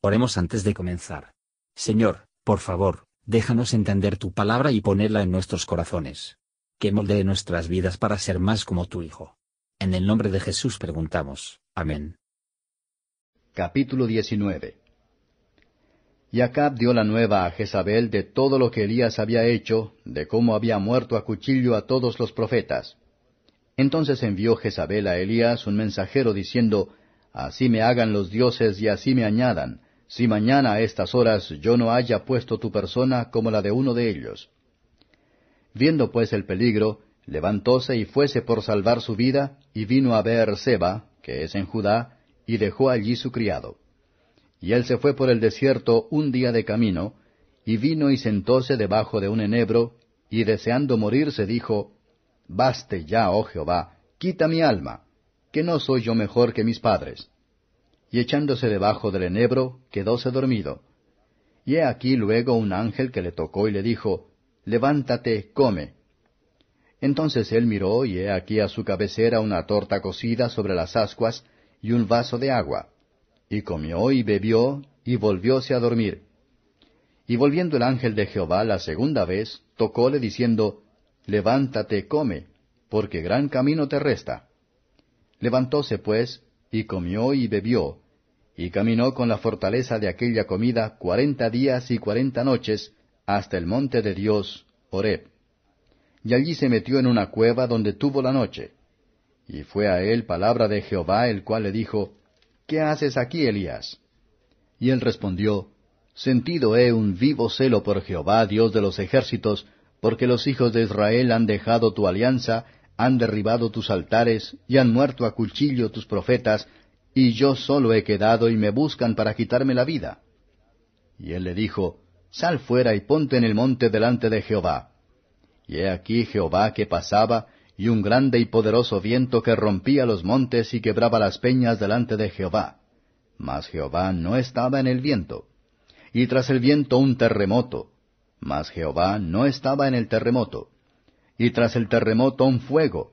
Oremos antes de comenzar. Señor, por favor, déjanos entender tu palabra y ponerla en nuestros corazones. Que moldee nuestras vidas para ser más como tu Hijo. En el nombre de Jesús preguntamos. Amén. Capítulo 19 Y Acab dio la nueva a Jezabel de todo lo que Elías había hecho, de cómo había muerto a cuchillo a todos los profetas. Entonces envió Jezabel a Elías un mensajero diciendo, Así me hagan los dioses y así me añadan, si mañana a estas horas yo no haya puesto tu persona como la de uno de ellos. Viendo pues el peligro, levantóse y fuese por salvar su vida, y vino a ver Seba, que es en Judá, y dejó allí su criado. Y él se fue por el desierto un día de camino, y vino y sentóse debajo de un enebro, y deseando morirse dijo, Baste ya, oh Jehová, quita mi alma, que no soy yo mejor que mis padres y echándose debajo del enebro, quedóse dormido. Y he aquí luego un ángel que le tocó y le dijo, Levántate, come. Entonces él miró, y he aquí a su cabecera una torta cocida sobre las ascuas, y un vaso de agua. Y comió y bebió, y volvióse a dormir. Y volviendo el ángel de Jehová la segunda vez, tocóle diciendo, Levántate, come, porque gran camino te resta. Levantóse pues, y comió y bebió, y caminó con la fortaleza de aquella comida cuarenta días y cuarenta noches hasta el monte de Dios, Horeb. Y allí se metió en una cueva donde tuvo la noche. Y fue a él palabra de Jehová, el cual le dijo, ¿Qué haces aquí, Elías? Y él respondió, Sentido he un vivo celo por Jehová, Dios de los ejércitos, porque los hijos de Israel han dejado tu alianza, han derribado tus altares y han muerto a cuchillo tus profetas, y yo solo he quedado y me buscan para quitarme la vida. Y él le dijo, Sal fuera y ponte en el monte delante de Jehová. Y he aquí Jehová que pasaba, y un grande y poderoso viento que rompía los montes y quebraba las peñas delante de Jehová. Mas Jehová no estaba en el viento. Y tras el viento un terremoto. Mas Jehová no estaba en el terremoto y tras el terremoto un fuego.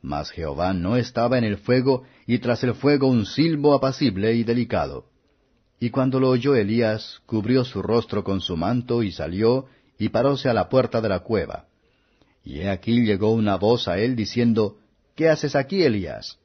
Mas Jehová no estaba en el fuego, y tras el fuego un silbo apacible y delicado. Y cuando lo oyó Elías, cubrió su rostro con su manto, y salió, y paróse a la puerta de la cueva. Y he aquí llegó una voz a él diciendo, ¿Qué haces aquí, Elías?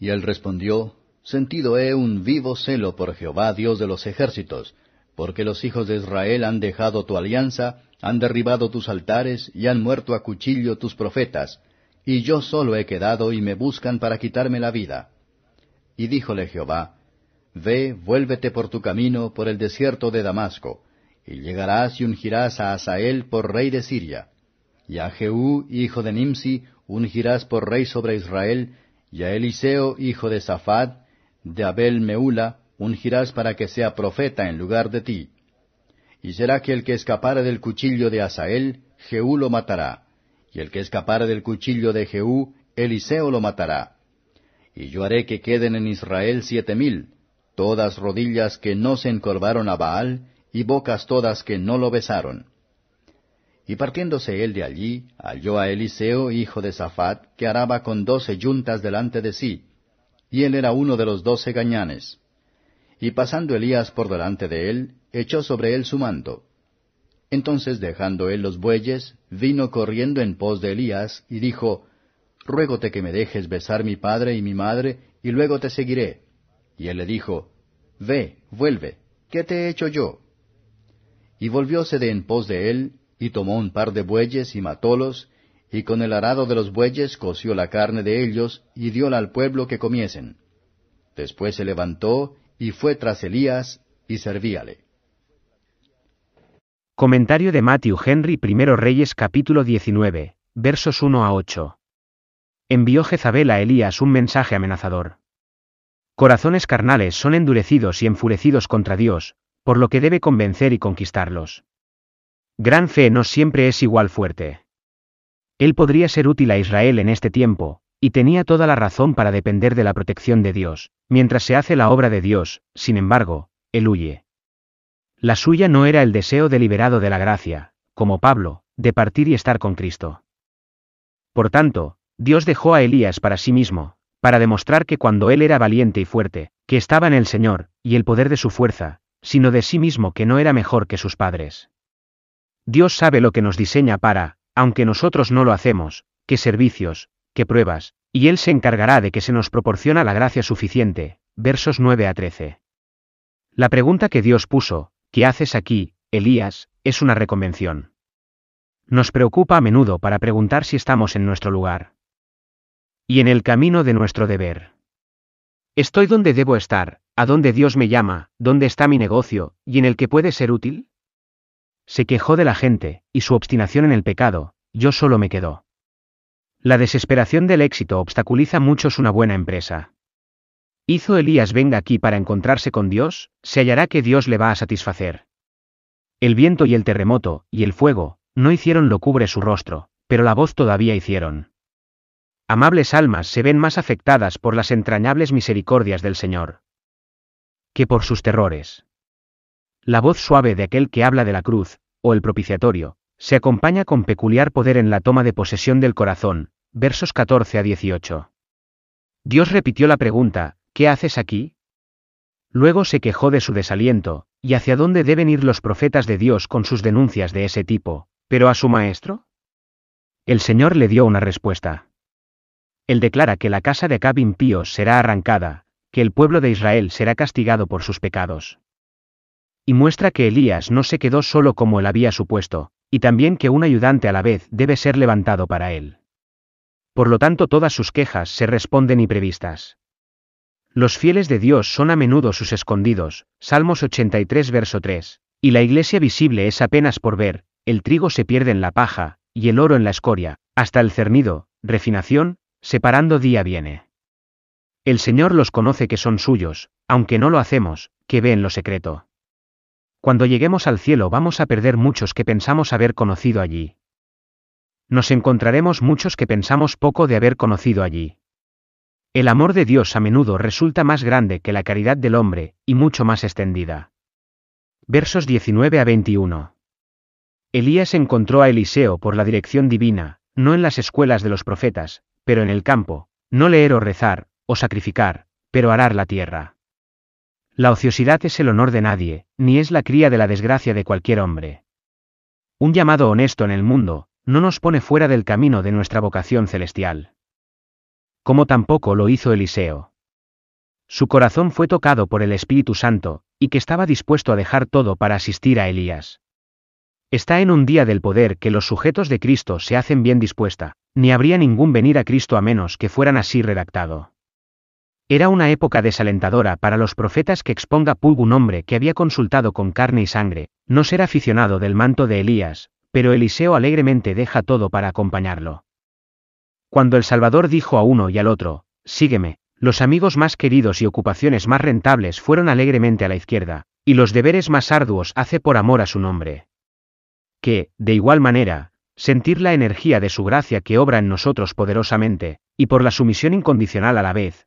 Y él respondió, Sentido he un vivo celo por Jehová Dios de los ejércitos, porque los hijos de Israel han dejado tu alianza, han derribado tus altares y han muerto a cuchillo tus profetas, y yo solo he quedado y me buscan para quitarme la vida. Y díjole Jehová, Ve, vuélvete por tu camino por el desierto de Damasco, y llegarás y ungirás a Asael por rey de Siria, y a Jehú, hijo de Nimsi, ungirás por rey sobre Israel, y a Eliseo, hijo de Safat, de Abel Meula, ungirás para que sea profeta en lugar de ti. Y será que el que escapare del cuchillo de Asael, Jehú lo matará, y el que escapare del cuchillo de Jehú, Eliseo lo matará. Y yo haré que queden en Israel siete mil, todas rodillas que no se encorvaron a Baal, y bocas todas que no lo besaron. Y partiéndose él de allí, halló a Eliseo, hijo de Safat, que araba con doce yuntas delante de sí, y él era uno de los doce gañanes. Y pasando Elías por delante de él, echó sobre él su manto. Entonces dejando él los bueyes, vino corriendo en pos de Elías, y dijo, Ruégote que me dejes besar mi padre y mi madre, y luego te seguiré. Y él le dijo, Ve, vuelve, ¿qué te he hecho yo? Y volvióse de en pos de él, y tomó un par de bueyes y matólos, y con el arado de los bueyes coció la carne de ellos, y dióla al pueblo que comiesen. Después se levantó, y fue tras Elías, y servíale. Comentario de Matthew Henry I Reyes capítulo 19, versos 1 a 8. Envió Jezabel a Elías un mensaje amenazador. Corazones carnales son endurecidos y enfurecidos contra Dios, por lo que debe convencer y conquistarlos. Gran fe no siempre es igual fuerte. Él podría ser útil a Israel en este tiempo, y tenía toda la razón para depender de la protección de Dios, mientras se hace la obra de Dios, sin embargo, él huye. La suya no era el deseo deliberado de la gracia, como Pablo, de partir y estar con Cristo. Por tanto, Dios dejó a Elías para sí mismo, para demostrar que cuando él era valiente y fuerte, que estaba en el Señor, y el poder de su fuerza, sino de sí mismo que no era mejor que sus padres. Dios sabe lo que nos diseña para, aunque nosotros no lo hacemos, qué servicios, qué pruebas, y Él se encargará de que se nos proporciona la gracia suficiente. Versos 9 a 13. La pregunta que Dios puso, ¿qué haces aquí, Elías?, es una reconvención. Nos preocupa a menudo para preguntar si estamos en nuestro lugar. Y en el camino de nuestro deber. ¿Estoy donde debo estar, a donde Dios me llama, donde está mi negocio, y en el que puede ser útil? Se quejó de la gente, y su obstinación en el pecado, yo solo me quedó. La desesperación del éxito obstaculiza muchos una buena empresa. ¿Hizo Elías venga aquí para encontrarse con Dios? Se hallará que Dios le va a satisfacer. El viento y el terremoto, y el fuego, no hicieron lo cubre su rostro, pero la voz todavía hicieron. Amables almas se ven más afectadas por las entrañables misericordias del Señor que por sus terrores. La voz suave de aquel que habla de la cruz, o el propiciatorio, se acompaña con peculiar poder en la toma de posesión del corazón, versos 14 a 18. Dios repitió la pregunta, ¿qué haces aquí? Luego se quejó de su desaliento, y hacia dónde deben ir los profetas de Dios con sus denuncias de ese tipo, pero a su maestro? El Señor le dio una respuesta. Él declara que la casa de Acab impíos será arrancada, que el pueblo de Israel será castigado por sus pecados. Y muestra que Elías no se quedó solo como él había supuesto, y también que un ayudante a la vez debe ser levantado para él. Por lo tanto todas sus quejas se responden y previstas. Los fieles de Dios son a menudo sus escondidos, Salmos 83 verso 3, y la iglesia visible es apenas por ver, el trigo se pierde en la paja, y el oro en la escoria, hasta el cernido, refinación, separando día viene. El Señor los conoce que son suyos, aunque no lo hacemos, que ve en lo secreto. Cuando lleguemos al cielo vamos a perder muchos que pensamos haber conocido allí. Nos encontraremos muchos que pensamos poco de haber conocido allí. El amor de Dios a menudo resulta más grande que la caridad del hombre, y mucho más extendida. Versos 19 a 21. Elías encontró a Eliseo por la dirección divina, no en las escuelas de los profetas, pero en el campo, no leer o rezar, o sacrificar, pero arar la tierra. La ociosidad es el honor de nadie, ni es la cría de la desgracia de cualquier hombre. Un llamado honesto en el mundo, no nos pone fuera del camino de nuestra vocación celestial. Como tampoco lo hizo Eliseo. Su corazón fue tocado por el Espíritu Santo, y que estaba dispuesto a dejar todo para asistir a Elías. Está en un día del poder que los sujetos de Cristo se hacen bien dispuesta, ni habría ningún venir a Cristo a menos que fueran así redactado. Era una época desalentadora para los profetas que exponga Pulg un hombre que había consultado con carne y sangre, no ser aficionado del manto de Elías, pero Eliseo alegremente deja todo para acompañarlo. Cuando el Salvador dijo a uno y al otro, Sígueme, los amigos más queridos y ocupaciones más rentables fueron alegremente a la izquierda, y los deberes más arduos hace por amor a su nombre. Que, de igual manera, sentir la energía de su gracia que obra en nosotros poderosamente, y por la sumisión incondicional a la vez,